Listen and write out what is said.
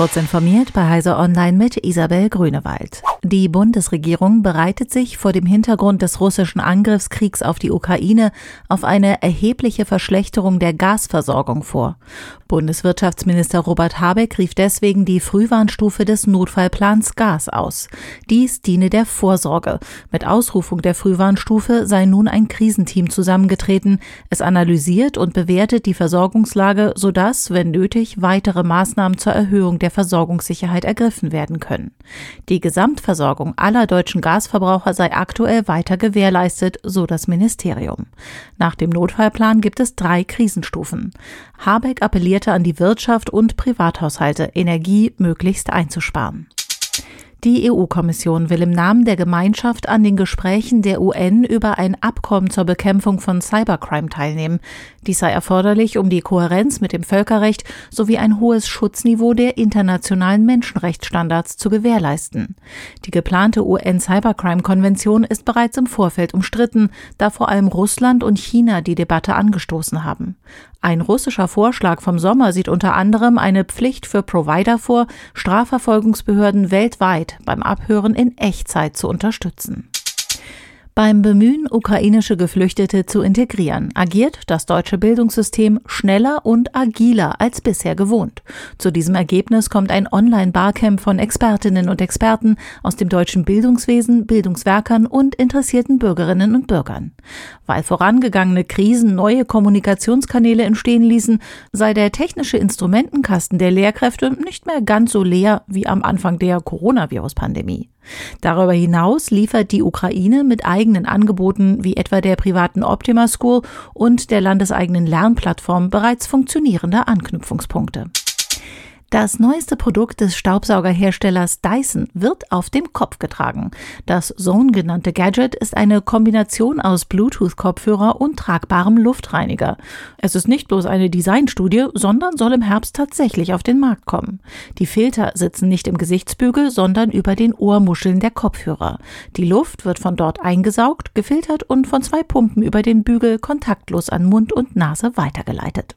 Kurz informiert bei Heise Online mit Isabel Grünewald. Die Bundesregierung bereitet sich vor dem Hintergrund des russischen Angriffskriegs auf die Ukraine auf eine erhebliche Verschlechterung der Gasversorgung vor. Bundeswirtschaftsminister Robert Habeck rief deswegen die Frühwarnstufe des Notfallplans Gas aus. Dies diene der Vorsorge. Mit Ausrufung der Frühwarnstufe sei nun ein Krisenteam zusammengetreten. Es analysiert und bewertet die Versorgungslage, sodass, wenn nötig, weitere Maßnahmen zur Erhöhung der Versorgungssicherheit ergriffen werden können. Die Gesamtversorgung aller deutschen Gasverbraucher sei aktuell weiter gewährleistet, so das Ministerium. Nach dem Notfallplan gibt es drei Krisenstufen. Habeck appellierte an die Wirtschaft und Privathaushalte, Energie möglichst einzusparen. Die EU-Kommission will im Namen der Gemeinschaft an den Gesprächen der UN über ein Abkommen zur Bekämpfung von Cybercrime teilnehmen. Dies sei erforderlich, um die Kohärenz mit dem Völkerrecht sowie ein hohes Schutzniveau der internationalen Menschenrechtsstandards zu gewährleisten. Die geplante UN-Cybercrime-Konvention ist bereits im Vorfeld umstritten, da vor allem Russland und China die Debatte angestoßen haben. Ein russischer Vorschlag vom Sommer sieht unter anderem eine Pflicht für Provider vor, Strafverfolgungsbehörden weltweit beim Abhören in Echtzeit zu unterstützen. Beim Bemühen, ukrainische Geflüchtete zu integrieren, agiert das deutsche Bildungssystem schneller und agiler als bisher gewohnt. Zu diesem Ergebnis kommt ein Online-Barcamp von Expertinnen und Experten aus dem deutschen Bildungswesen, Bildungswerkern und interessierten Bürgerinnen und Bürgern. Weil vorangegangene Krisen neue Kommunikationskanäle entstehen ließen, sei der technische Instrumentenkasten der Lehrkräfte nicht mehr ganz so leer wie am Anfang der Coronavirus-Pandemie. Darüber hinaus liefert die Ukraine mit eigenen Angeboten wie etwa der privaten Optima School und der landeseigenen Lernplattform bereits funktionierende Anknüpfungspunkte. Das neueste Produkt des Staubsaugerherstellers Dyson wird auf dem Kopf getragen. Das Zone genannte Gadget ist eine Kombination aus Bluetooth-Kopfhörer und tragbarem Luftreiniger. Es ist nicht bloß eine Designstudie, sondern soll im Herbst tatsächlich auf den Markt kommen. Die Filter sitzen nicht im Gesichtsbügel, sondern über den Ohrmuscheln der Kopfhörer. Die Luft wird von dort eingesaugt, gefiltert und von zwei Pumpen über den Bügel kontaktlos an Mund und Nase weitergeleitet.